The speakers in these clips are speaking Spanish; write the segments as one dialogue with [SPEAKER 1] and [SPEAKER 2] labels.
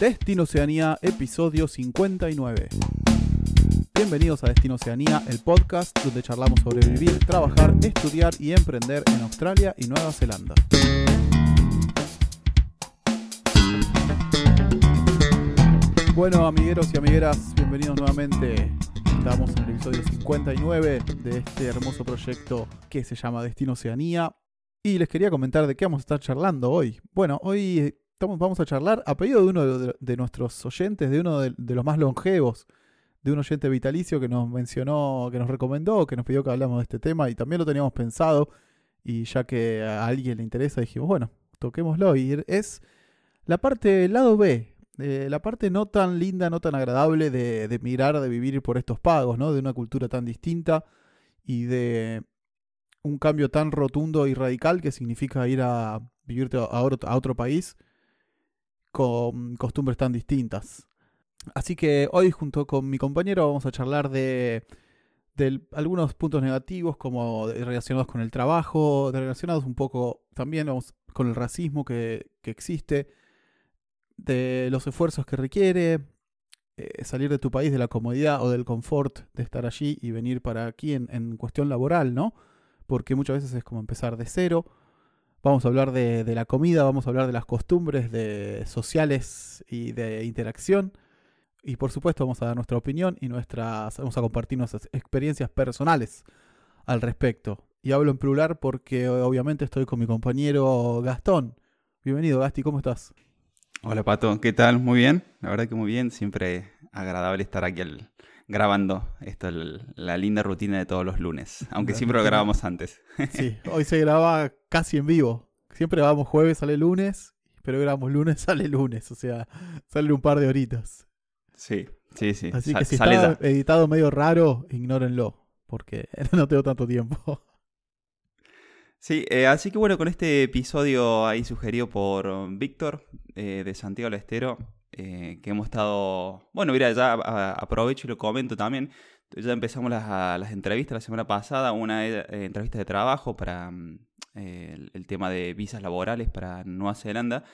[SPEAKER 1] Destino Oceanía, episodio 59. Bienvenidos a Destino Oceanía, el podcast donde charlamos sobre vivir, trabajar, estudiar y emprender en Australia y Nueva Zelanda. Bueno, amigueros y amigueras, bienvenidos nuevamente. Estamos en el episodio 59 de este hermoso proyecto que se llama Destino Oceanía. Y les quería comentar de qué vamos a estar charlando hoy. Bueno, hoy vamos a charlar a pedido de uno de, nuestros oyentes, de uno de, los más longevos, de un oyente vitalicio que nos mencionó, que nos recomendó, que nos pidió que hablamos de este tema y también lo teníamos pensado. Y ya que a alguien le interesa, dijimos, bueno, toquémoslo. Y es la parte del lado B, la parte no tan linda, no tan agradable de, de mirar, de vivir por estos pagos, ¿no? De una cultura tan distinta y de un cambio tan rotundo y radical que significa ir a vivirte a otro, a otro país con costumbres tan distintas. Así que hoy junto con mi compañero vamos a charlar de, algunos puntos negativos como relacionados con el trabajo, relacionados un poco también con el racismo que, existe, de los esfuerzos que requiere, eh, salir de tu país, de la comodidad o del confort de estar allí y venir para aquí en, cuestión laboral, ¿no? Porque muchas veces es como empezar de cero. Vamos a hablar de, la comida, vamos a hablar de las costumbres de sociales y de interacción. Y por supuesto vamos a dar nuestra opinión y nuestras, vamos a compartir nuestras experiencias personales al respecto. Y hablo en plural porque obviamente estoy con mi compañero Gastón. Bienvenido Gasti, ¿cómo estás?
[SPEAKER 2] Hola Pato, ¿qué tal? Muy bien, la verdad que muy bien, siempre agradable estar aquí grabando esto, la linda rutina de todos los lunes, aunque siempre lo grabamos antes.
[SPEAKER 1] Sí, hoy se graba casi en vivo, siempre grabamos jueves, sale lunes, pero grabamos lunes, sale lunes, o sea, sale un par de horitas.
[SPEAKER 2] Sí, sí, sí.
[SPEAKER 1] Así que si está editado medio raro, ignórenlo, porque no tengo tanto tiempo.
[SPEAKER 2] Sí, eh, así que bueno, con este episodio ahí sugerido por Víctor eh, de Santiago del Estero, eh, que hemos estado, bueno, mira, ya aprovecho y lo comento también, ya empezamos las, entrevistas la semana pasada, una entrevista de trabajo para mm, el, tema de visas laborales para Nueva Zelanda.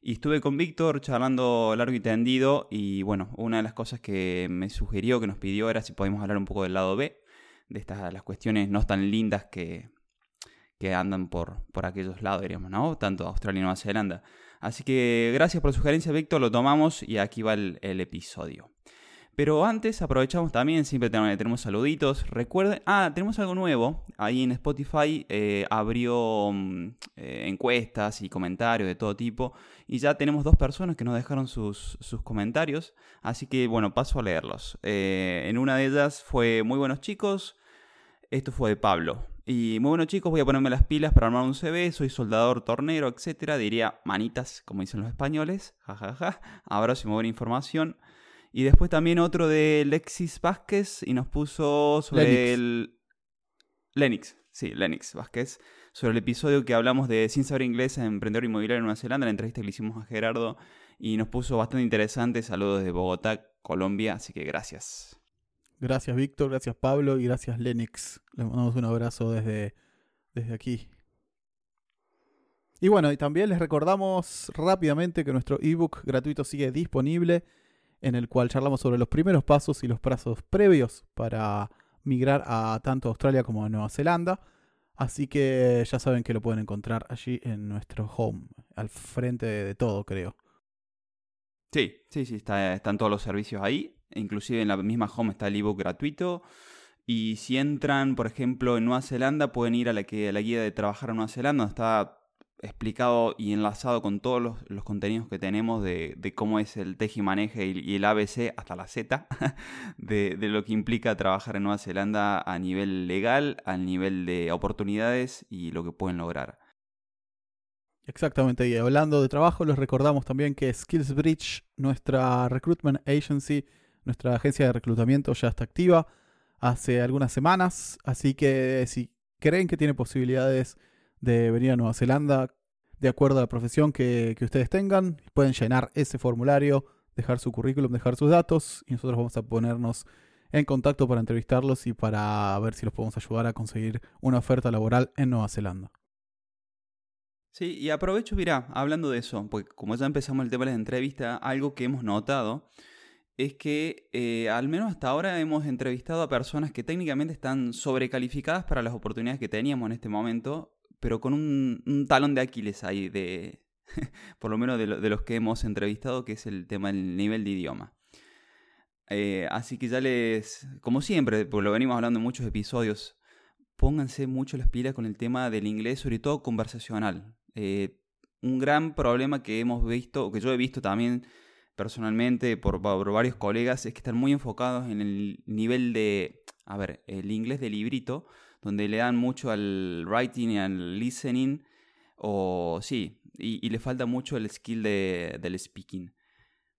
[SPEAKER 2] Y estuve con Víctor charlando largo y tendido y bueno, una de las cosas que me sugirió, que nos pidió era si podíamos hablar un poco del lado B, de estas las cuestiones no tan lindas que, que andan por, por aquellos lados, diríamos, ¿no? Tanto Australia y Nueva Zelanda. Así que gracias por la sugerencia, Víctor, lo tomamos y aquí va el, episodio. Pero antes aprovechamos también, siempre tenemos, saluditos. Recuerden, ah, tenemos algo nuevo. Ahí en Spotify eh, abrió mm, eh, encuestas y comentarios de todo tipo. Y ya tenemos dos personas que nos dejaron sus, comentarios. Así que bueno, paso a leerlos. Eh, en una de ellas fue Muy buenos chicos. Esto fue de Pablo. Y muy bueno chicos, voy a ponerme las pilas para armar un CV, soy soldador, tornero, etcétera. Diría manitas, como dicen los españoles. Jajaja. Ahora sí me buena información. Y después también otro de Lexis Vázquez y nos puso sobre el... Lenix, sí, Lenix Vázquez. Sobre el episodio que hablamos de Sin saber inglés en Emprendedor Inmobiliario en Nueva Zelanda, la entrevista que le hicimos a Gerardo. Y nos puso bastante interesante. Saludos desde Bogotá, Colombia. Así que gracias.
[SPEAKER 1] Gracias Víctor, gracias Pablo y gracias Lenix. Les mandamos un abrazo desde, desde aquí. Y bueno, y también les recordamos rápidamente que nuestro ebook gratuito sigue disponible, en el cual charlamos sobre los primeros pasos y los pasos previos para migrar a tanto Australia como a Nueva Zelanda. Así que ya saben que lo pueden encontrar allí en nuestro home, al frente de, todo, creo.
[SPEAKER 2] Sí, sí, sí, están todos los servicios ahí. Inclusive en la misma home está el ebook gratuito. Y si entran, por ejemplo, en Nueva Zelanda, pueden ir a la, que, la guía de trabajar en Nueva Zelanda, está explicado y enlazado con todos los, contenidos que tenemos de, cómo es el teji maneje y, el ABC hasta la Z, de, lo que implica trabajar en Nueva Zelanda a nivel legal, a nivel de oportunidades y lo que pueden lograr.
[SPEAKER 1] Exactamente, y hablando de trabajo, les recordamos también que SkillsBridge, nuestra recruitment agency, nuestra agencia de reclutamiento ya está activa hace algunas semanas, así que si creen que tiene posibilidades de venir a Nueva Zelanda, de acuerdo a la profesión que, ustedes tengan, pueden llenar ese formulario, dejar su currículum, dejar sus datos y nosotros vamos a ponernos en contacto para entrevistarlos y para ver si los podemos ayudar a conseguir una oferta laboral en Nueva Zelanda.
[SPEAKER 2] Sí, y aprovecho, mira, hablando de eso, porque como ya empezamos el tema de las entrevistas, algo que hemos notado es que eh, al menos hasta ahora hemos entrevistado a personas que técnicamente están sobrecalificadas para las oportunidades que teníamos en este momento, pero con un, talón de Aquiles ahí, de, por lo menos de, los que hemos entrevistado, que es el tema del nivel de idioma. Eh, así que ya les, como siempre, porque lo venimos hablando en muchos episodios, pónganse mucho las pilas con el tema del inglés, sobre todo conversacional. Eh, un gran problema que hemos visto, o que yo he visto también personalmente por, varios colegas, es que están muy enfocados en el nivel de, a ver, el inglés de librito, donde le dan mucho al writing y al listening, o sí, y, le falta mucho el skill de, del speaking.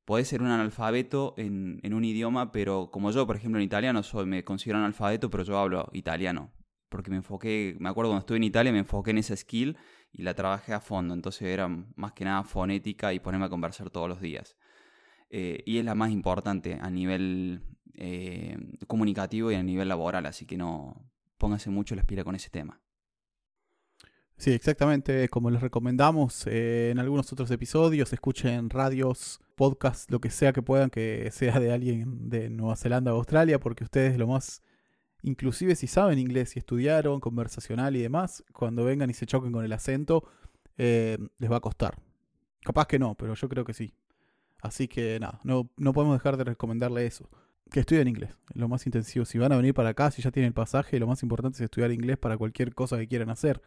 [SPEAKER 2] Puede ser un analfabeto en, en, un idioma, pero como yo, por ejemplo, en italiano, soy, me considero analfabeto, pero yo hablo italiano. Porque me enfoqué, me acuerdo cuando estuve en Italia, me enfoqué en esa skill y la trabajé a fondo. Entonces era más que nada fonética y ponerme a conversar todos los días. Eh, y es la más importante a nivel eh, comunicativo y a nivel laboral, así que no póngase mucho la espira con ese tema.
[SPEAKER 1] Sí, exactamente. Como les recomendamos eh, en algunos otros episodios, escuchen radios, podcasts, lo que sea que puedan, que sea de alguien de Nueva Zelanda o Australia, porque ustedes lo más inclusive si saben inglés y estudiaron conversacional y demás, cuando vengan y se choquen con el acento, les va a costar. Capaz que no, pero yo creo que sí. Así que nada, no, no podemos dejar de recomendarle eso. Que estudien inglés, lo más intensivo. Si van a venir para acá, si ya tienen el pasaje, lo más importante es estudiar inglés para cualquier cosa que quieran hacer.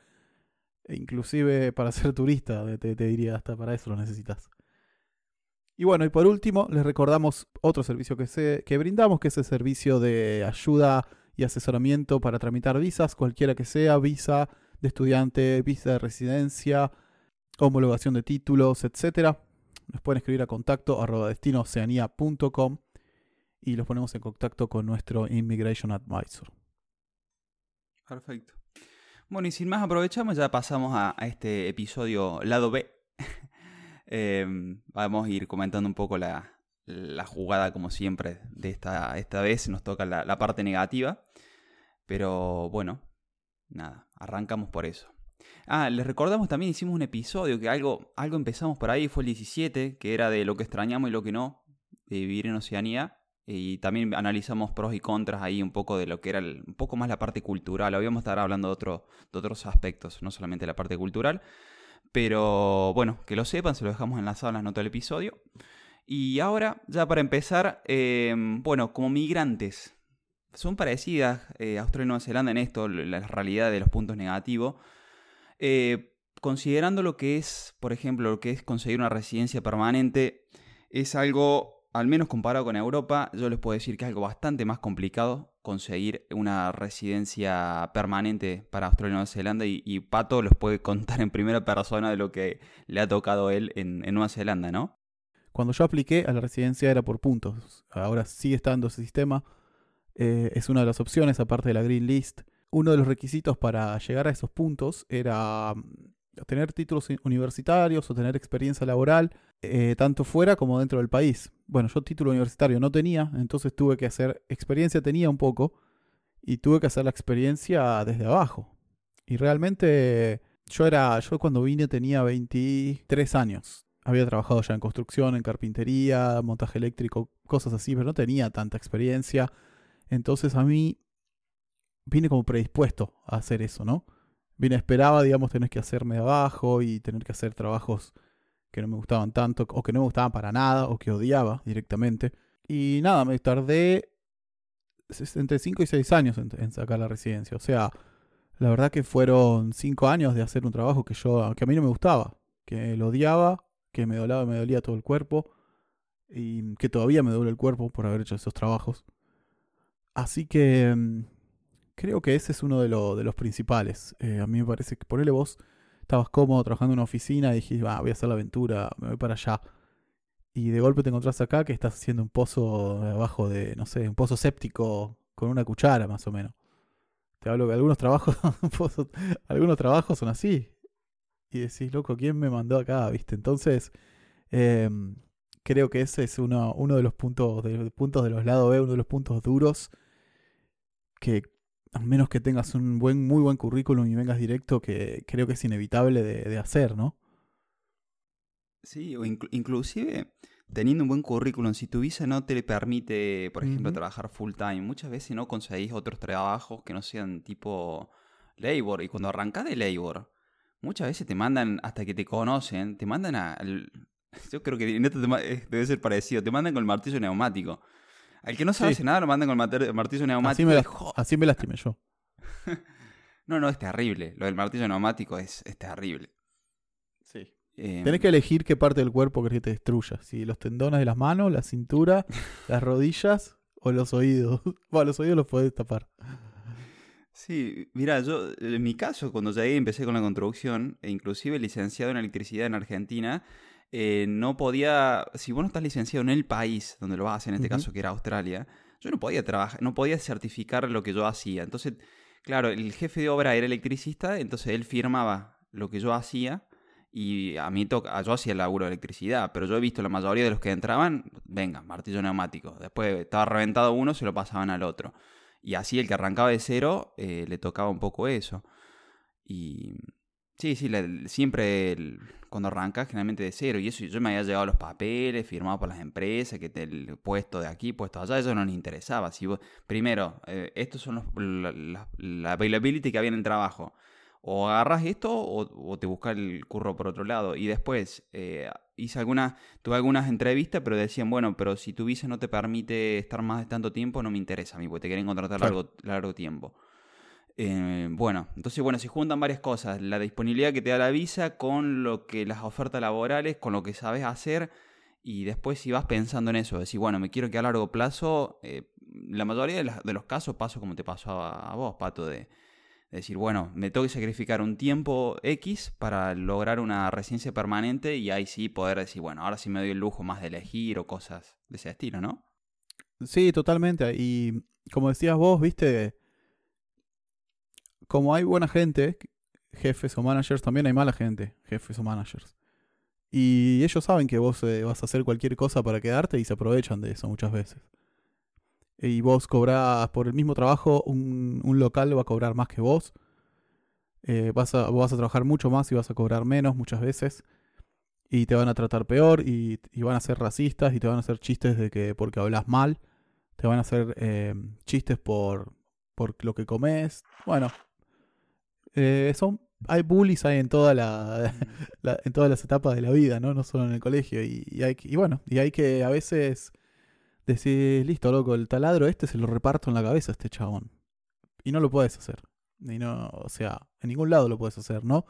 [SPEAKER 1] E inclusive para ser turista, te, te diría, hasta para eso lo necesitas. Y bueno, y por último, les recordamos otro servicio que, se, que brindamos, que es el servicio de ayuda y asesoramiento para tramitar visas, cualquiera que sea, visa de estudiante, visa de residencia, homologación de títulos, etc. Nos pueden escribir a contacto y los ponemos en contacto con nuestro Immigration Advisor.
[SPEAKER 2] Perfecto. Bueno, y sin más aprovechamos, ya pasamos a, este episodio lado B. Em, vamos a ir comentando un poco la, la jugada, como siempre, de esta, esta vez. Nos toca la, parte negativa. Pero bueno, nada, arrancamos por eso. Ah, les recordamos también, hicimos un episodio que algo, algo empezamos por ahí, fue el 17, que era de lo que extrañamos y lo que no, de vivir en Oceanía. Y también analizamos pros y contras ahí un poco de lo que era un poco más la parte cultural. Habíamos estar hablando de, de otros aspectos, no solamente la parte cultural. Pero bueno, que lo sepan, se lo dejamos enlazado en las notas del episodio. Y ahora, ya para empezar, em, bueno, como migrantes, son parecidas eh, Australia y Nueva Zelanda en esto, la realidad de los puntos negativos. Eh, considerando lo que es, por ejemplo, lo que es conseguir una residencia permanente, es algo, al menos comparado con Europa, yo les puedo decir que es algo bastante más complicado conseguir una residencia permanente para Australia y Nueva Zelanda y, Pato los puede contar en primera persona de lo que le ha tocado él en Nueva Zelanda, ¿no?
[SPEAKER 1] Cuando yo apliqué a la residencia era por puntos. Ahora sigue estando ese sistema. Eh, es una de las opciones, aparte de la Green List. Uno de los requisitos para llegar a esos puntos era mm, tener títulos universitarios o tener experiencia laboral, eh, tanto fuera como dentro del país. Bueno, yo título universitario no tenía, entonces tuve que hacer, experiencia tenía un poco, y tuve que hacer la experiencia desde abajo. Y realmente yo era, yo cuando vine tenía 23 años había trabajado ya en construcción, en carpintería, montaje eléctrico, cosas así, pero no tenía tanta experiencia. Entonces a mí vine como predispuesto a hacer eso, ¿no? Vine, esperaba, digamos, tener que hacerme abajo y tener que hacer trabajos que no me gustaban tanto, o que no me gustaban para nada, o que odiaba directamente. Y nada, me tardé entre 5 y 6 años en, en, sacar la residencia. O sea, la verdad que fueron 5 años de hacer un trabajo que yo, que a mí no me gustaba, que lo odiaba que me dolaba, me dolía todo el cuerpo y que todavía me duele el cuerpo por haber hecho esos trabajos. Así que mm, creo que ese es uno de, de los principales. Eh, a mí me parece que ponerle vos estabas cómodo trabajando en una oficina y dijiste, voy a hacer la aventura, me voy para allá. Y de golpe te encontrás acá que estás haciendo un pozo abajo de, no sé, un pozo séptico con una cuchara más o menos. Te hablo que algunos trabajos, algunos trabajos son así y decís, loco, ¿quién me mandó acá? ¿Viste? Entonces, em, creo que ese es uno, uno de los puntos de, puntos de los lados B, uno de los puntos duros que a menos que tengas un buen, muy buen currículum y vengas directo, que creo que es inevitable de, hacer, ¿no?
[SPEAKER 2] Sí, o inclusive teniendo un buen currículum, si tu visa no te permite, por ejemplo, trabajar full time, muchas veces no conseguís otros trabajos que no sean tipo labor. Y cuando arrancas de labor, muchas veces te mandan, hasta que te conocen, te mandan al... Yo creo que en esto eh, debe ser parecido, te mandan con el martillo neumático. Al que no sabe nada lo mandan con el martillo neumático.
[SPEAKER 1] Así me, lastimé yo.
[SPEAKER 2] no, no, es terrible. Lo del martillo neumático es, es terrible.
[SPEAKER 1] Sí. Em, Tenés que elegir qué parte del cuerpo querés que te destruya. Si los tendones de las manos, la cintura, las rodillas o los oídos. Bueno, los oídos los podés tapar.
[SPEAKER 2] Sí, mira, yo en mi caso, cuando llegué empecé con la construcción, e inclusive licenciado en electricidad en Argentina, eh, no podía, si vos no estás licenciado en el país donde lo vas a hacer, en este caso que era Australia, yo no podía trabajar, no podía certificar lo que yo hacía. Entonces, claro, el jefe de obra era electricista, entonces él firmaba lo que yo hacía y a mí toca, yo hacía el laburo de electricidad, pero yo he visto la mayoría de los que entraban, venga, martillo neumático. Después estaba reventado uno, se lo pasaban al otro. Y así el que arrancaba de cero eh, le tocaba un poco eso. Y sí, sí, siempre cuando arrancas generalmente de cero. Y eso yo me había llevado los papeles firmados por las empresas, que el puesto de aquí, puesto allá, eso no les interesaba. Si primero, eh, estos son los, la, la availability que había en el trabajo o agarras esto o, te buscas el curro por otro lado. Y después eh, hice algunas, tuve algunas entrevistas, pero decían, bueno, pero si tu visa no te permite estar más de tanto tiempo, no me interesa a mí, porque te quieren contratar largo, largo tiempo. Eh, bueno, entonces, bueno, se juntan varias cosas. La disponibilidad que te da la visa con lo que las ofertas laborales, con lo que sabes hacer. Y después si vas pensando en eso, decir, bueno, me quiero que a largo plazo, eh, la mayoría de, los casos paso como te pasó a vos, Pato, de decir, bueno, me tengo que sacrificar un tiempo X para lograr una residencia permanente y ahí sí poder decir, bueno, ahora sí me doy el lujo más de elegir o cosas de ese estilo, ¿no?
[SPEAKER 1] Sí, totalmente. Y como decías vos, viste, como hay buena gente, jefes o managers, también hay mala gente, jefes o managers. Y ellos saben que vos eh, vas a hacer cualquier cosa para quedarte y se aprovechan de eso muchas veces y vos cobrás por el mismo trabajo, un, local va a cobrar más que vos. Eh, vas, a, vas a trabajar mucho más y vas a cobrar menos muchas veces. Y te van a tratar peor y, van a ser racistas y te van a hacer chistes de que porque hablas mal. Te van a hacer eh, chistes por, por lo que comes. Bueno, eh, son, hay bullies hay en, toda la, en todas las etapas de la vida, ¿no? No solo en el colegio. Y, hay, y bueno, y hay que a veces decís, listo, loco, el taladro este se lo reparto en la cabeza a este chabón. Y no lo puedes hacer. Y no, o sea, en ningún lado lo puedes hacer, ¿no?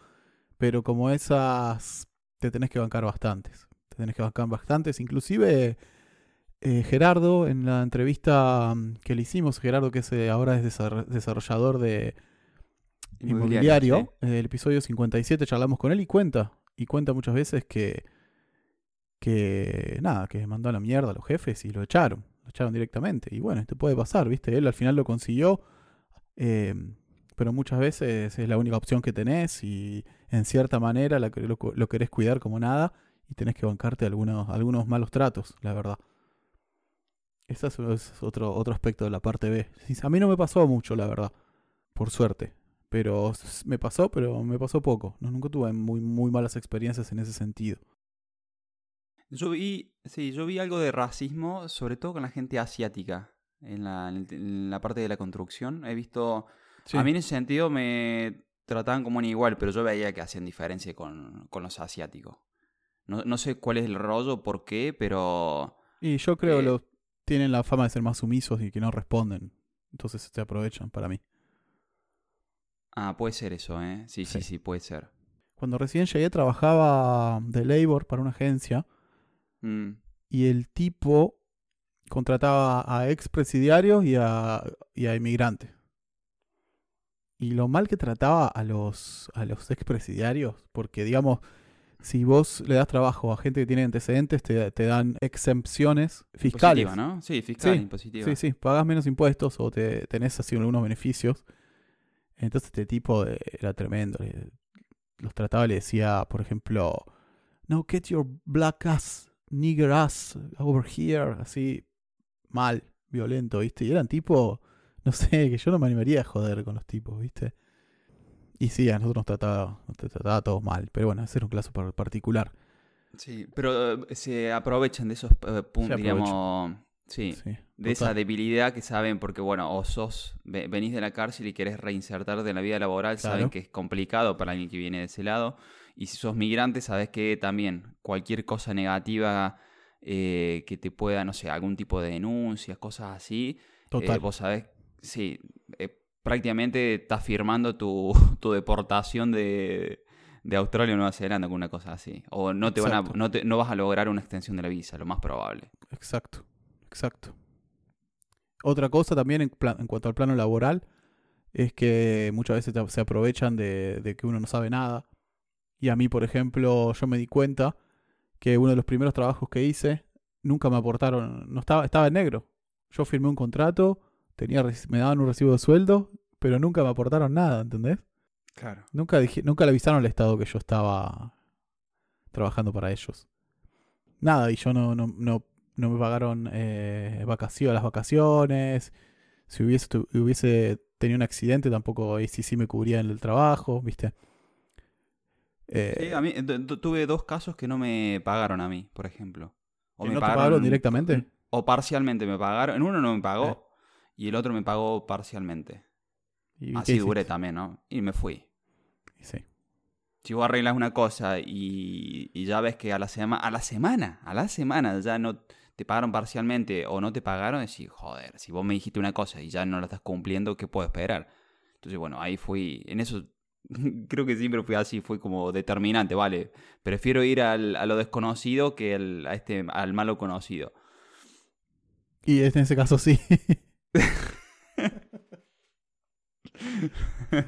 [SPEAKER 1] Pero como esas, te tenés que bancar bastantes. Te tenés que bancar bastantes. Inclusive eh, Gerardo, en la entrevista mm, que le hicimos, Gerardo que es, eh, ahora es desarrollador de inmobiliario, el episodio 57 charlamos con él y cuenta. Y cuenta muchas veces que que nada, que mandó a la mierda a los jefes y lo echaron, lo echaron directamente. Y bueno, esto puede pasar, ¿viste? Él al final lo consiguió, eh, pero muchas veces es la única opción que tenés y en cierta manera lo, lo, querés cuidar como nada y tenés que bancarte algunos, algunos malos tratos, la verdad. Ese es otro, otro aspecto de la parte B. A mí no me pasó mucho, la verdad, por suerte. Pero me pasó, pero me pasó poco. No, nunca tuve muy, muy malas experiencias en ese sentido.
[SPEAKER 2] Yo vi, sí, yo vi algo de racismo, sobre todo con la gente asiática, en la, en la parte de la construcción. He visto, a mí en ese sentido me trataban como un igual, pero yo veía que hacían diferencia con, con los asiáticos. No, no, sé cuál es el rollo, por qué, pero...
[SPEAKER 1] Y yo creo que eh, tienen la fama de ser más sumisos y que no responden. Entonces se aprovechan para mí.
[SPEAKER 2] Ah, puede ser eso, ¿eh? Sí, sí, sí, sí, puede ser.
[SPEAKER 1] Cuando recién llegué trabajaba de labor para una agencia Mm. Y el tipo contrataba a expresidiarios y a, y a inmigrantes. Y lo mal que trataba a los, a los expresidiarios, porque digamos, si vos le das trabajo a gente que tiene antecedentes, te, dan exempciones fiscales.
[SPEAKER 2] ¿no? Sí, fiscal,
[SPEAKER 1] sí, Sí, sí, pagas menos impuestos o te tenés así algunos beneficios. Entonces este tipo era tremendo. Los trataba, le decía, por ejemplo, no, get your black ass nigger ass over here, así mal, violento, ¿viste? Y eran tipo, no sé, que yo no me animaría a joder con los tipos, ¿viste? Y sí, a nosotros nos trataba, nos trataba todos mal, pero bueno, ese era un caso par- particular.
[SPEAKER 2] Sí, pero eh, se aprovechan de esos eh, puntos, digamos, sí,
[SPEAKER 1] Sí,
[SPEAKER 2] de esa debilidad que saben, porque bueno, o sos, ve- venís de la cárcel y querés reinsertarte en la vida laboral, saben que es complicado para alguien que viene de ese lado. Y si sos migrante, sabes que también cualquier cosa negativa eh, que te pueda, no sé, algún tipo de denuncias, cosas así, eh,
[SPEAKER 1] Total.
[SPEAKER 2] vos sabés, sí, eh, prácticamente estás firmando tu, tu deportación de, de Australia o Nueva Zelanda con una cosa así. O no te van a, no, te- no vas a lograr una extensión de la visa, lo más probable.
[SPEAKER 1] Exacto, exacto. Otra cosa también en, pla- en cuanto al plano laboral es que muchas veces se aprovechan de, de que uno no sabe nada. Y a mí, por ejemplo, yo me di cuenta que uno de los primeros trabajos que hice nunca me aportaron, no estaba, estaba en negro. Yo firmé un contrato, tenía, me daban un recibo de sueldo, pero nunca me aportaron nada, ¿entendés?
[SPEAKER 2] Claro.
[SPEAKER 1] Nunca, dije, nunca le avisaron al Estado que yo estaba trabajando para ellos. Nada, y yo no, no, no, no me pagaron eh, vacaciones, las vacaciones. Si hubiese, tu- hubiese tenido un accidente, tampoco ahí sí, sí me cubrían el trabajo, ¿viste? Eh,
[SPEAKER 2] Sí, a mí tu- tu- tuve dos casos que no me pagaron a mí, por ejemplo. O
[SPEAKER 1] ¿Que
[SPEAKER 2] me
[SPEAKER 1] no te pagaron directamente?
[SPEAKER 2] O parcialmente me pagaron. En uno no me pagó
[SPEAKER 1] Eh.
[SPEAKER 2] y el otro me pagó parcialmente.
[SPEAKER 1] ¿y
[SPEAKER 2] Así duré también, ¿no? Y me fui.
[SPEAKER 1] Sí.
[SPEAKER 2] Si vos arreglas una cosa y, y ya ves que a la, sema- a la semana, a la semana ya no te pagaron parcialmente o no te pagaron, decís, joder, si vos me dijiste una cosa y ya no la estás cumpliendo, ¿qué puedo esperar? Entonces, bueno, ahí fui, en eso creo que siempre fui así, fue como determinante, vale, prefiero ir al- a lo desconocido que al, a este, al malo conocido.
[SPEAKER 1] Y en ese caso sí.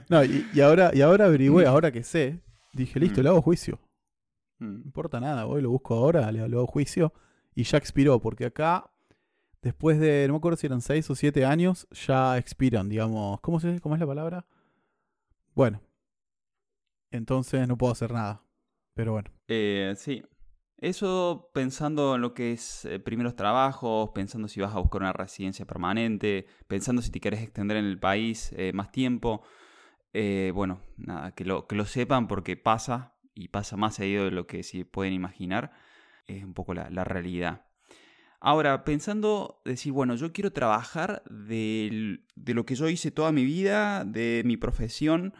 [SPEAKER 1] no, y, y ahora, y ahora averigüé, ahora que sé, dije, listo,
[SPEAKER 2] Mm.
[SPEAKER 1] le hago juicio. No
[SPEAKER 2] Mm.
[SPEAKER 1] importa nada, voy, lo busco ahora, le, le hago juicio. Y ya expiró, porque acá, después de, no me acuerdo si eran 6 o 7 años, ya expiran, digamos. ¿Cómo, se, ¿Cómo es la palabra? Bueno. Entonces no puedo hacer nada. Pero bueno.
[SPEAKER 2] Eh, sí. Eso pensando en lo que es eh, primeros trabajos, pensando si vas a buscar una residencia permanente, pensando si te querés extender en el país eh, más tiempo. Eh, bueno, nada, que lo, que lo sepan porque pasa y pasa más seguido de lo que si pueden imaginar. Es un poco la, la realidad. Ahora, pensando, decir, bueno, yo quiero trabajar del- de lo que yo hice toda mi vida, de mi profesión.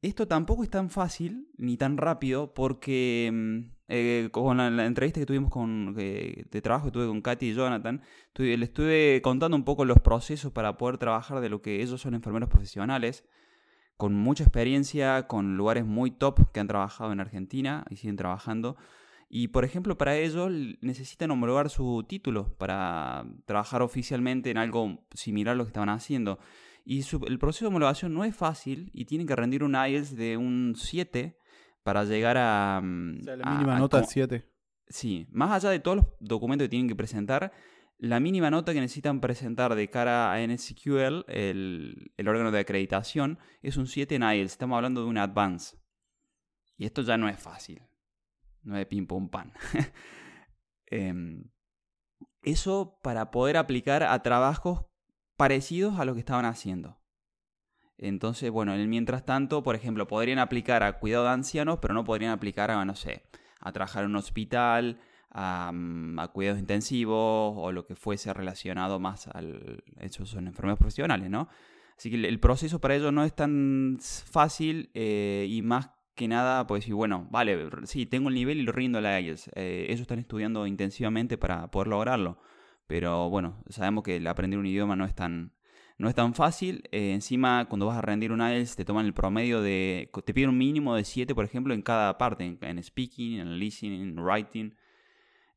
[SPEAKER 2] Esto tampoco es tan fácil ni tan rápido porque mm, eh, con la, la entrevista que tuvimos con, eh, de trabajo que tuve con Katy y Jonathan, estuve- le estuve contando un poco los procesos para poder trabajar de lo que ellos son enfermeros profesionales, con mucha experiencia, con lugares muy top que han trabajado en Argentina y siguen trabajando. Y por ejemplo, para ellos l- necesitan homologar su título para trabajar oficialmente en algo similar a lo que estaban haciendo. Y su- el proceso de homologación no es fácil y tienen que rendir un IELTS de un 7 para llegar a... mm,
[SPEAKER 1] O sea, la
[SPEAKER 2] a-
[SPEAKER 1] mínima
[SPEAKER 2] a
[SPEAKER 1] nota es 7.
[SPEAKER 2] Sí, más allá de todos los documentos que tienen que presentar, la mínima nota que necesitan presentar de cara a NSQL, el, el órgano de acreditación, es un 7 en IELTS. Estamos hablando de un advance. Y esto ya no es fácil. No es pim pan. Em, eso para poder aplicar a trabajos parecidos a lo que estaban haciendo. Entonces, bueno, mientras tanto, por ejemplo, podrían aplicar a cuidado de ancianos, pero no podrían aplicar a, no sé, a trabajar en un hospital, a, mm, cuidados intensivos o lo que fuese relacionado más al... Esos son enfermedades profesionales, ¿no? Así que el, proceso para ellos no es tan fácil eh, y más que nada, pues decir, bueno, vale, sí, tengo el nivel y lo rindo a la IELTS. Eh, ellos están estudiando intensivamente para poder lograrlo. Pero bueno, sabemos que el aprender un idioma no es tan, no es tan fácil. Eh, encima, cuando vas a rendir un IELTS, te toman el promedio de. Te piden un mínimo de 7, por ejemplo, en cada parte: en, en speaking, en listening, en writing.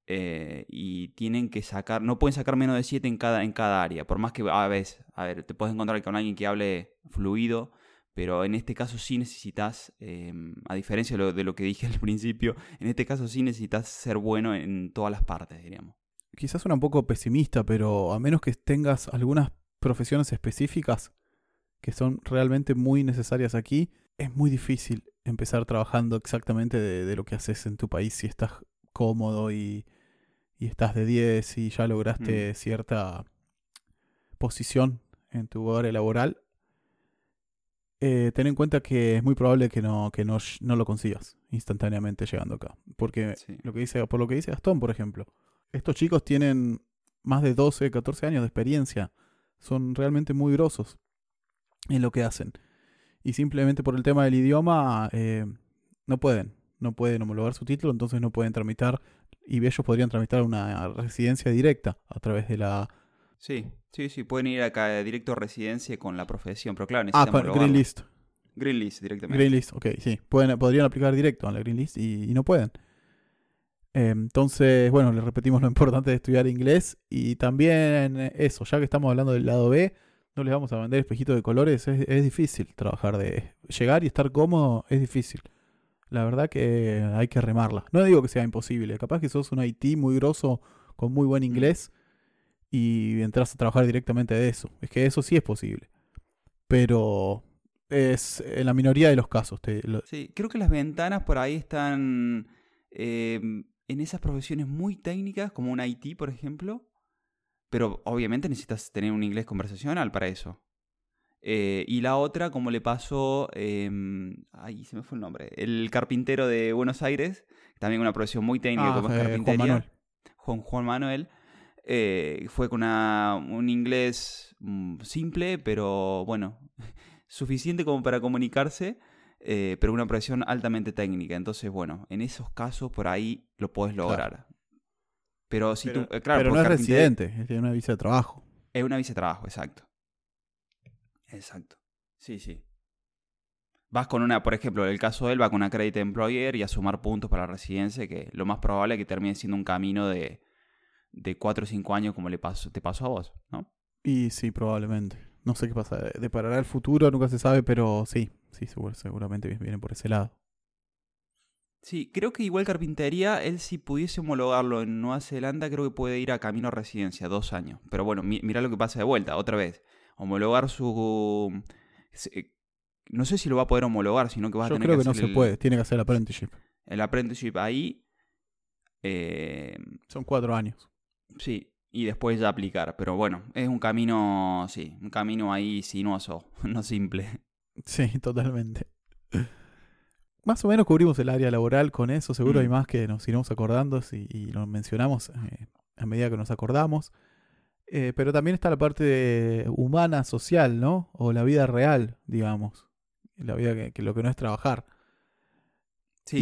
[SPEAKER 2] Eh, y tienen que sacar. No pueden sacar menos de 7 en cada, en cada área. Por más que a veces. A ver, te puedes encontrar con alguien que hable fluido. Pero en este caso sí necesitas, eh, a diferencia de lo, de lo que dije al principio, en este caso sí necesitas ser bueno en todas las partes, diríamos.
[SPEAKER 1] Quizás suena un poco pesimista, pero a menos que tengas algunas profesiones específicas que son realmente muy necesarias aquí, es muy difícil empezar trabajando exactamente de, de lo que haces en tu país si estás cómodo y, y estás de 10 y ya lograste cierta posición en tu área laboral, eh, ten en cuenta que es muy probable que no, que no, no lo consigas instantáneamente llegando acá. Porque
[SPEAKER 2] Sí.
[SPEAKER 1] lo que dice, por lo que dice Gastón, por ejemplo, estos chicos tienen más de 12, 14 años de experiencia. Son realmente muy grosos en lo que hacen. Y simplemente por el tema del idioma eh, no pueden. No pueden homologar su título, entonces no pueden tramitar. Y ellos podrían tramitar una residencia directa a través de la...
[SPEAKER 2] Sí, sí, sí, pueden ir acá de directo a residencia con la profesión, pero claro,
[SPEAKER 1] Ah,
[SPEAKER 2] necesitan
[SPEAKER 1] con
[SPEAKER 2] homologarlo.
[SPEAKER 1] Green List.
[SPEAKER 2] Green List directamente.
[SPEAKER 1] Green List, ok, sí. Pueden, podrían aplicar directo a la Green List y, y no pueden. Eh, entonces, bueno, les repetimos lo importante de estudiar inglés y también eh, eso, ya que estamos hablando del lado B, no les vamos a vender espejitos de colores, es, es difícil trabajar de... Llegar y estar cómodo es difícil. La verdad que hay que remarla. No digo que sea imposible, capaz que sos un IT muy grosso, con muy buen inglés y entras a trabajar directamente de eso. Es que eso sí es posible. Pero es en la minoría de los casos. te- lo-
[SPEAKER 2] Sí, creo que las ventanas por ahí están eh, en esas profesiones muy técnicas, como un IT, por ejemplo. Pero obviamente necesitas tener un inglés conversacional para eso. Eh, y la otra, como le pasó. eh, ay, se me fue el nombre. El carpintero de Buenos Aires, también una profesión muy técnica
[SPEAKER 1] Ah,
[SPEAKER 2] como es
[SPEAKER 1] eh, Juan
[SPEAKER 2] carpintería.
[SPEAKER 1] Manuel.
[SPEAKER 2] Juan, Juan Manuel. Eh, fue con una- un inglés mm, simple, pero bueno, suficiente como para comunicarse, eh, pero una profesión altamente técnica. Entonces, bueno, en esos casos por ahí lo puedes lograr. Pero si
[SPEAKER 1] Pero,
[SPEAKER 2] tú, eh, claro,
[SPEAKER 1] pero no es residente, es- una visa de trabajo.
[SPEAKER 2] Es una visa de trabajo, exacto. Exacto. Sí, sí. Vas con una, por ejemplo, el caso de él va con una credit employer y a sumar puntos para la residencia, que lo más probable es que termine siendo un camino de, de 4 o 5 años como le pasó, te pasó a vos, ¿no?
[SPEAKER 1] Y sí, probablemente. No sé qué pasa. Deparará el futuro, nunca se sabe, pero sí, sí, seguro- seguramente viene por ese lado.
[SPEAKER 2] Sí, creo que igual carpintería, él si pudiese homologarlo en Nueva Zelanda, creo que puede ir a camino a residencia, dos años. Pero bueno, mi- mira lo que pasa de vuelta, otra vez. Homologar su... se- No sé si lo va a poder homologar, sino que vas a
[SPEAKER 1] Yo
[SPEAKER 2] tener
[SPEAKER 1] creo
[SPEAKER 2] que,
[SPEAKER 1] que no se
[SPEAKER 2] el-
[SPEAKER 1] puede, tiene que hacer el apprenticeship.
[SPEAKER 2] el apprenticeship ahí. eh,
[SPEAKER 1] Son cuatro años.
[SPEAKER 2] Sí, y después ya aplicar. Pero bueno, es un camino, sí, un camino ahí sinuoso, no simple.
[SPEAKER 1] Sí, totalmente. Más o menos cubrimos el área laboral con eso, seguro
[SPEAKER 2] Mm.
[SPEAKER 1] hay más que nos iremos acordando si- y lo mencionamos eh, a medida que nos acordamos. Eh, pero también está la parte de- humana, social, ¿no? O la vida real, digamos. La vida que, que lo que no es trabajar.
[SPEAKER 2] Sí,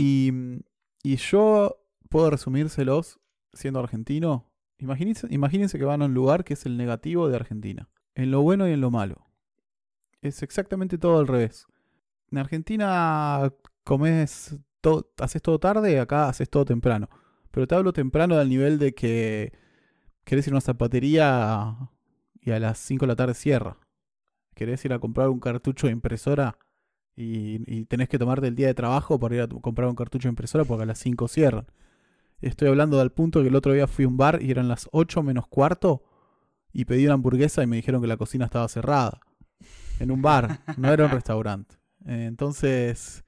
[SPEAKER 1] Y, y yo puedo resumírselos siendo argentino. Imagínense, imagínense que van a un lugar que es el negativo de Argentina. En lo bueno y en lo malo. Es exactamente todo al revés. En Argentina comes todo, haces todo tarde, acá haces todo temprano. Pero te hablo temprano al nivel de que querés ir a una zapatería y a las 5 de la tarde cierra. Querés ir a comprar un cartucho de impresora y, y tenés que tomarte el día de trabajo para ir a comprar un cartucho de impresora porque a las 5 cierran. Estoy hablando del punto que el otro día fui a un bar y eran las 8 menos cuarto y pedí una hamburguesa y me dijeron que la cocina estaba cerrada. En un bar, no era un restaurante. Entonces,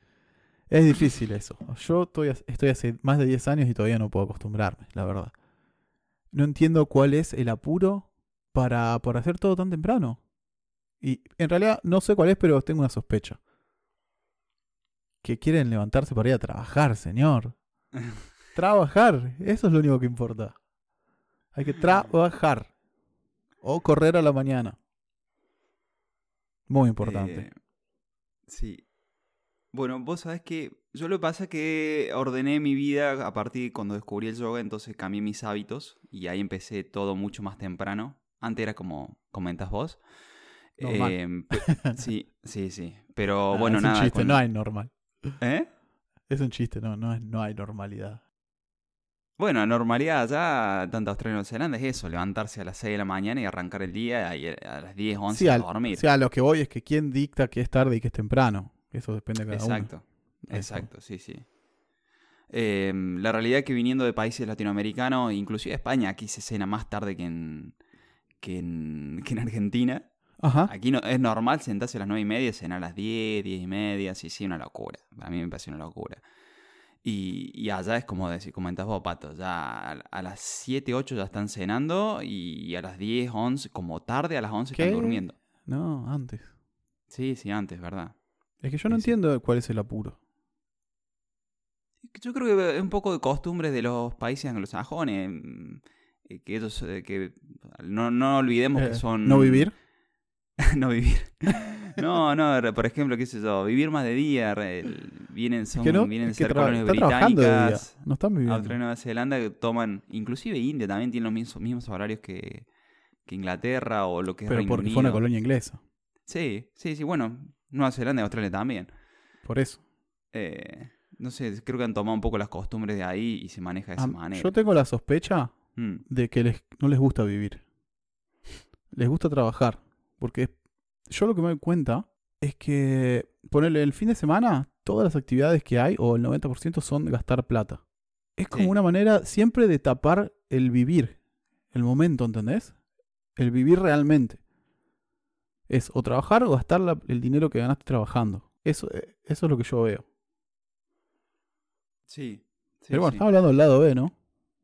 [SPEAKER 1] es difícil eso. Yo estoy, estoy hace más de 10 años y todavía no puedo acostumbrarme, la verdad. No entiendo cuál es el apuro para, para hacer todo tan temprano. Y en realidad no sé cuál es, pero tengo una sospecha. Que quieren levantarse para ir a trabajar, señor. trabajar, eso es lo único que importa. Hay que trabajar. O correr a la mañana. Muy importante.
[SPEAKER 2] Eh, sí. Bueno, vos sabés que yo lo que pasa es que ordené mi vida a partir de cuando descubrí el yoga, entonces cambié mis hábitos y ahí empecé todo mucho más temprano. Antes era como comentas vos.
[SPEAKER 1] Normal.
[SPEAKER 2] Em, sí, sí, sí. Pero
[SPEAKER 1] Ah,
[SPEAKER 2] bueno,
[SPEAKER 1] es
[SPEAKER 2] nada.
[SPEAKER 1] un chiste,
[SPEAKER 2] con-
[SPEAKER 1] no hay normal.
[SPEAKER 2] ¿Eh?
[SPEAKER 1] Es un chiste, no, no, es- no hay normalidad.
[SPEAKER 2] Bueno, la normalidad allá, tanto Australia y Nueva Zelanda, es eso, levantarse a las 6 de la mañana y arrancar el día y a las 10, 11
[SPEAKER 1] Sí,
[SPEAKER 2] a dormir.
[SPEAKER 1] o sea, lo que voy es que quién dicta que es tarde y que es temprano. Eso depende de cada uno.
[SPEAKER 2] Exacto, exacto, sí, sí. Eh, la realidad es que viniendo de países latinoamericanos, inclusive España, aquí se cena más tarde que en, que en, que en Argentina.
[SPEAKER 1] Ajá.
[SPEAKER 2] Aquí no, es normal sentarse a las 9 y media, cenar a las 10, 10 y media, sí, sí, una locura. A mí me parece una locura. Y, y allá es como decir, comentas vos, Pato, ya a, a las 7, 8 ya están cenando y a las 10, 11, como tarde a las 11
[SPEAKER 1] ¿Qué?
[SPEAKER 2] están durmiendo.
[SPEAKER 1] No, antes.
[SPEAKER 2] Sí, sí, antes, ¿verdad?
[SPEAKER 1] Es que yo no
[SPEAKER 2] Sí, sí.
[SPEAKER 1] entiendo cuál es el apuro.
[SPEAKER 2] Yo creo que es un poco de costumbres de los países anglosajones. mm, eh, Que ellos, eh, que no, no olvidemos
[SPEAKER 1] Eh,
[SPEAKER 2] que son...
[SPEAKER 1] ¿No vivir?
[SPEAKER 2] no vivir. No, no, por ejemplo, qué sé yo, vivir más de día. el- vienen, son,
[SPEAKER 1] que no,
[SPEAKER 2] vienen
[SPEAKER 1] es que
[SPEAKER 2] ser colonias
[SPEAKER 1] trabajando de
[SPEAKER 2] británicas.
[SPEAKER 1] No están viviendo.
[SPEAKER 2] Australia y Nueva Zelanda que toman, inclusive India también tiene los mismos, mismos horarios que, que Inglaterra o lo que es
[SPEAKER 1] Pero
[SPEAKER 2] Reino
[SPEAKER 1] porque fue una colonia inglesa.
[SPEAKER 2] Sí, sí, sí, bueno, Nueva Zelanda y Australia también.
[SPEAKER 1] Por eso.
[SPEAKER 2] Eh, no sé, creo que han tomado un poco las costumbres de ahí y se maneja de esa manera.
[SPEAKER 1] yo tengo la sospecha
[SPEAKER 2] Mm,
[SPEAKER 1] de que les, no les gusta vivir. Les gusta trabajar. Porque yo lo que me doy cuenta es que ponerle el fin de semana, todas las actividades que hay, o el 90% son gastar plata. Es como
[SPEAKER 2] Sí.
[SPEAKER 1] una manera siempre de tapar el vivir, el momento, ¿entendés? El vivir realmente. Es o trabajar o gastar la- el dinero que ganaste trabajando. Eso, eh, eso es lo que yo veo.
[SPEAKER 2] Sí. sí,
[SPEAKER 1] Pero bueno,
[SPEAKER 2] sí.
[SPEAKER 1] estamos hablando del lado B, ¿no?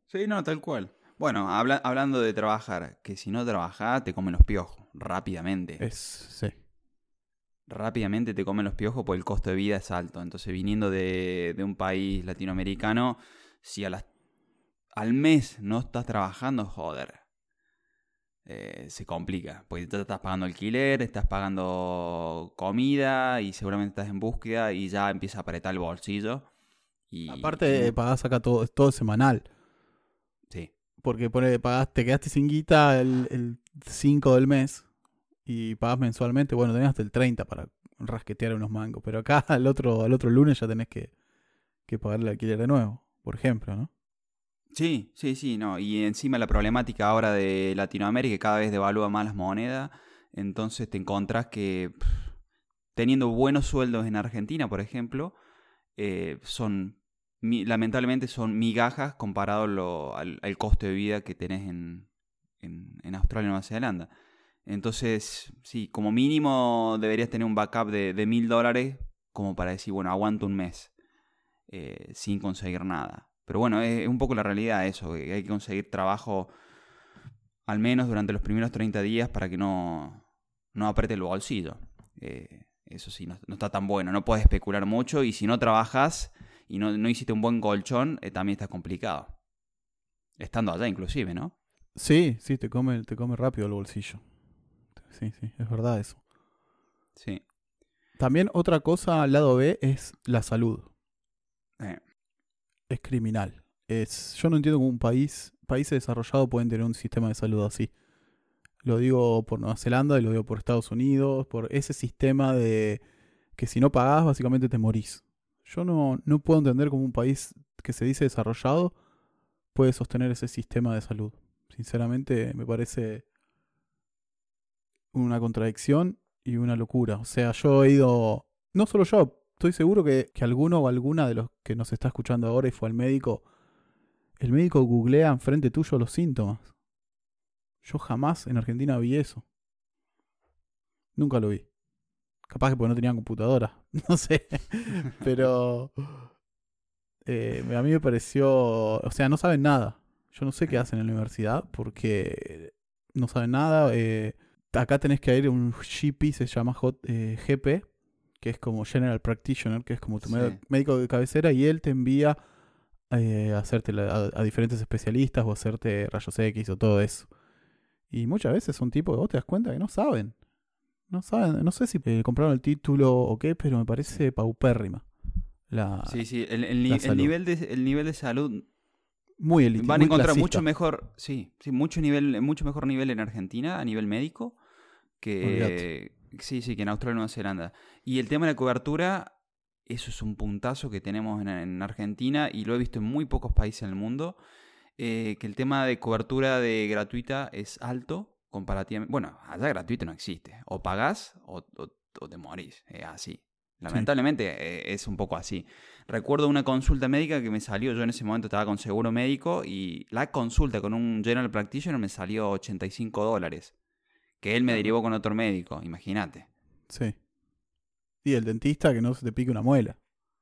[SPEAKER 2] Sí, no, tal cual. Bueno, habla- hablando de trabajar, que si no trabajás te comen los piojos, rápidamente.
[SPEAKER 1] Es, sí.
[SPEAKER 2] rápidamente te comen los piojos porque el costo de vida es alto. Entonces, viniendo de, de un país latinoamericano, si a las, al mes no estás trabajando, joder, eh, se complica. Porque te estás pagando alquiler, estás pagando comida y seguramente estás en búsqueda y ya empieza a apretar el bolsillo. Y,
[SPEAKER 1] Aparte, eh, pagás acá todo, es todo semanal. Porque pone, pagás, te quedaste sin guita el, el 5 del mes y pagás mensualmente. Bueno, tenés hasta el 30 para rasquetear unos mangos. Pero acá al otro, al otro lunes ya tenés que, que pagar el alquiler de nuevo, por ejemplo, ¿no?
[SPEAKER 2] Sí, sí, sí, no. Y encima la problemática ahora de Latinoamérica que cada vez devalúa más las monedas. Entonces te encontrás que teniendo buenos sueldos en Argentina, por ejemplo, eh, son lamentablemente son migajas comparado al, costo de vida que tenés en, en, Australia y Nueva Zelanda. Entonces, sí, como mínimo deberías tener un backup de mil dólares como para decir, bueno, aguanto un mes eh, sin conseguir nada. Pero bueno, es, es un poco la realidad eso, que hay que conseguir trabajo al menos durante los primeros 30 días para que no, no apriete el bolsillo. Eh, eso sí, no, no está tan bueno, no puedes especular mucho y si no trabajas y no, no hiciste un buen colchón, eh, también está complicado. Estando allá inclusive, ¿no?
[SPEAKER 1] Sí, sí, te come, te come rápido el bolsillo. Sí, sí, es verdad eso.
[SPEAKER 2] Sí.
[SPEAKER 1] También otra cosa al lado B es la salud.
[SPEAKER 2] Eh,
[SPEAKER 1] Es criminal. Es, yo no entiendo cómo un país, países desarrollados pueden tener un sistema de salud así. Lo digo por Nueva Zelanda y lo digo por Estados Unidos, por ese sistema de que si no pagás básicamente te morís. Yo no, no puedo entender cómo un país que se dice desarrollado puede sostener ese sistema de salud. Sinceramente me parece una contradicción y una locura. O sea, yo he ido, no solo yo, estoy seguro que, que alguno o alguna de los que nos está escuchando ahora y fue al médico, el médico googlea enfrente tuyo los síntomas. Yo jamás en Argentina vi eso. Nunca lo vi. Capaz que porque no tenían computadora. No sé. Pero eh, a mí me pareció... O sea, no saben nada. Yo no sé qué hacen en la universidad porque no saben nada. eh, acá tenés que ir a un GP, se llama J- eh, GP, que es como General Practitioner, que es como tu
[SPEAKER 2] Sí.
[SPEAKER 1] médico de cabecera, y él te envía eh, a, hacerte la- a, a diferentes especialistas o hacerte rayos X o todo eso. Y muchas veces son tipos que vos te das cuenta que no saben. No saben, no sé si eh, compraron el título o qué, pero me parece paupérrima. La,
[SPEAKER 2] sí, sí, el, el ni-
[SPEAKER 1] la
[SPEAKER 2] el
[SPEAKER 1] salud.
[SPEAKER 2] nivel de, el nivel de salud
[SPEAKER 1] Muy elitista.
[SPEAKER 2] Van a encontrar
[SPEAKER 1] clasista.
[SPEAKER 2] mucho mejor, sí, sí, mucho nivel, mucho mejor nivel en Argentina a nivel médico que sí, sí, que en Australia y Nueva Zelanda. Y el tema de la cobertura, eso es un puntazo que tenemos en, en Argentina y lo he visto en muy pocos países en el mundo, eh, que el tema de cobertura de gratuita es alto comparativamente. Bueno, allá gratuito no existe. O pagás o, o- o te morís. Es así. Lamentablemente eh, es un poco así. Recuerdo una consulta médica que me salió, yo en ese momento estaba con seguro médico y la consulta con un general practitioner me salió 85 dólares. Que él me derivó con otro médico, imagínate.
[SPEAKER 1] Sí. Y el dentista que no se te pique una muela.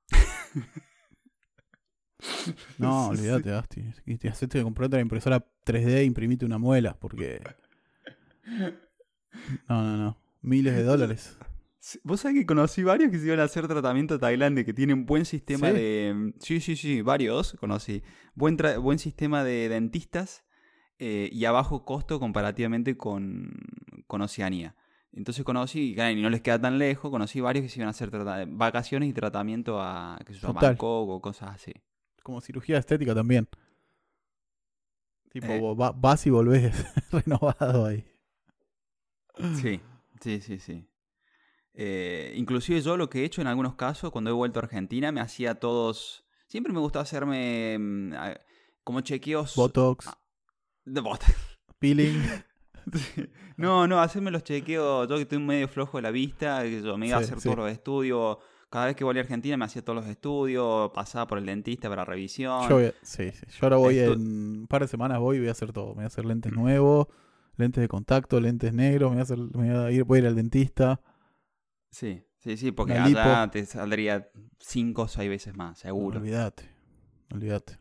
[SPEAKER 1] No, olvídate, Asti. Y te hacete comprar otra impresora 3D e imprimite una muela, porque. No, no, no. miles de dólares.
[SPEAKER 2] Vos sabés que conocí varios que se iban a hacer tratamiento a Tailandia, que tienen buen sistema
[SPEAKER 1] ¿Sí?
[SPEAKER 2] de... Sí, sí, sí, varios conocí. Buen, tra- buen sistema de dentistas eh, y a bajo costo comparativamente con, con Oceanía. Entonces conocí, y no les queda tan lejos, conocí varios que se iban a hacer trata- vacaciones y tratamiento a, qué sé yo, a
[SPEAKER 1] Total.
[SPEAKER 2] Bangkok o cosas así.
[SPEAKER 1] Como cirugía estética también. Tipo,
[SPEAKER 2] Eh.
[SPEAKER 1] vas y volvés renovado ahí.
[SPEAKER 2] Sí, sí, sí, sí. Eh, inclusive yo lo que he hecho en algunos casos, cuando he vuelto a Argentina, me hacía todos... Siempre me gustaba hacerme mm, como chequeos...
[SPEAKER 1] Botox.
[SPEAKER 2] De botox.
[SPEAKER 1] peeling.
[SPEAKER 2] No, no, hacerme los chequeos, yo que estoy medio flojo de la vista, yo me iba a hacer
[SPEAKER 1] sí.
[SPEAKER 2] todos los estudios, cada vez que volví a Argentina me hacía todos los estudios, pasaba por el dentista para revisión.
[SPEAKER 1] Yo, voy a- sí, sí. Yo ahora voy
[SPEAKER 2] Estu-
[SPEAKER 1] en un par de semanas voy y voy a hacer todo. Me voy a hacer lentes nuevos, lentes de contacto, lentes negros, me voy a, hacer, me voy a ir, voy a ir al dentista.
[SPEAKER 2] Sí, sí, sí, porque
[SPEAKER 1] Una
[SPEAKER 2] allá
[SPEAKER 1] lipo.
[SPEAKER 2] te saldría cinco o seis veces más, seguro.
[SPEAKER 1] Olvídate, olvídate.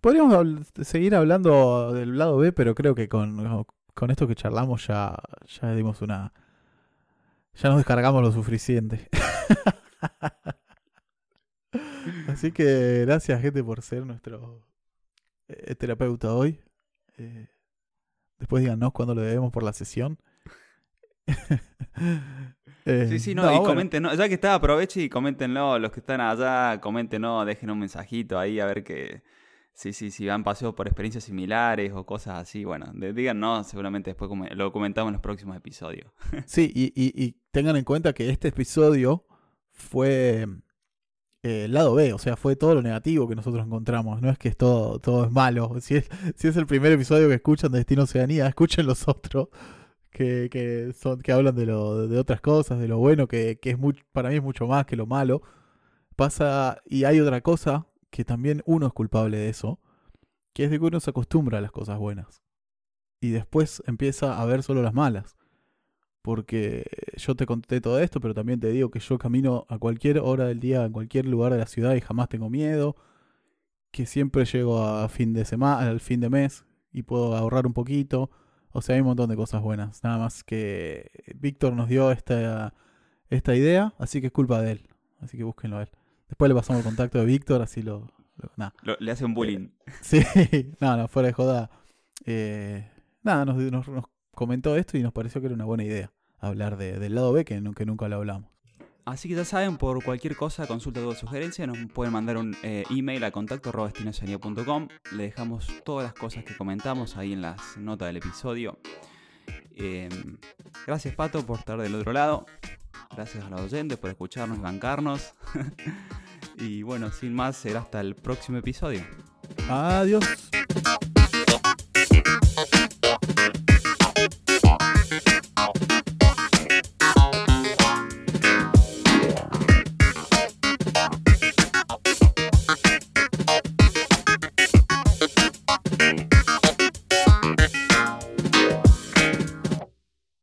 [SPEAKER 1] Podríamos habl- seguir hablando del lado B, pero creo que con, con esto que charlamos ya, ya dimos una... Ya nos descargamos lo suficiente. Así que gracias gente por ser nuestro eh, terapeuta hoy. Eh, después díganos cuándo lo debemos por la sesión. Eh,
[SPEAKER 2] Sí, sí, no, y
[SPEAKER 1] bueno,
[SPEAKER 2] comenten, ya que está, aprovechen y coméntenlo, los que están allá, coméntenos, dejen un mensajito ahí a ver que, sí, sí, si han pasado por experiencias similares o cosas así, bueno, díganos, seguramente después lo comentamos en los próximos episodios.
[SPEAKER 1] Sí, y, y- y tengan en cuenta que este episodio fue eh, el lado B, o sea, fue todo lo negativo que nosotros encontramos. No es que es todo, todo es malo. Si es, si es el primer episodio que escuchan de Destino Oceanía, escuchen los otros que, que son, que hablan de, lo, de otras cosas, de lo bueno, que, que es much- para mí es mucho más que lo malo. Pasa, y hay otra cosa que también uno es culpable de eso, que es de que uno se acostumbra a las cosas buenas. Y después empieza a ver solo las malas porque yo te conté todo esto, pero también te digo que yo camino a cualquier hora del día, en cualquier lugar de la ciudad y jamás tengo miedo, que siempre llego a fin de semana, al fin de mes y puedo ahorrar un poquito. O sea, hay un montón de cosas buenas. Nada más que Víctor nos dio esta, esta idea, así que es culpa de él. Así que búsquenlo a él. Después le pasamos el contacto de Víctor, así lo... lo-.
[SPEAKER 2] Lo- le hacen bullying.
[SPEAKER 1] Sí, no, no, fuera de joda. Eh, nada, nos, nos- nos comentó esto y nos pareció que era una buena idea hablar de- del lado B, que, nu- que nunca lo hablamos.
[SPEAKER 2] Así que ya saben, por cualquier cosa, consulta o sugerencia, nos pueden mandar un eh, email a contacto arroba destinoceanía.com. Le dejamos todas las cosas que comentamos ahí en las notas del episodio. Eh, gracias, Pato, por estar del otro lado. Gracias a los oyentes por escucharnos y bancarnos. y bueno, sin más, será hasta el próximo episodio.
[SPEAKER 1] Adiós.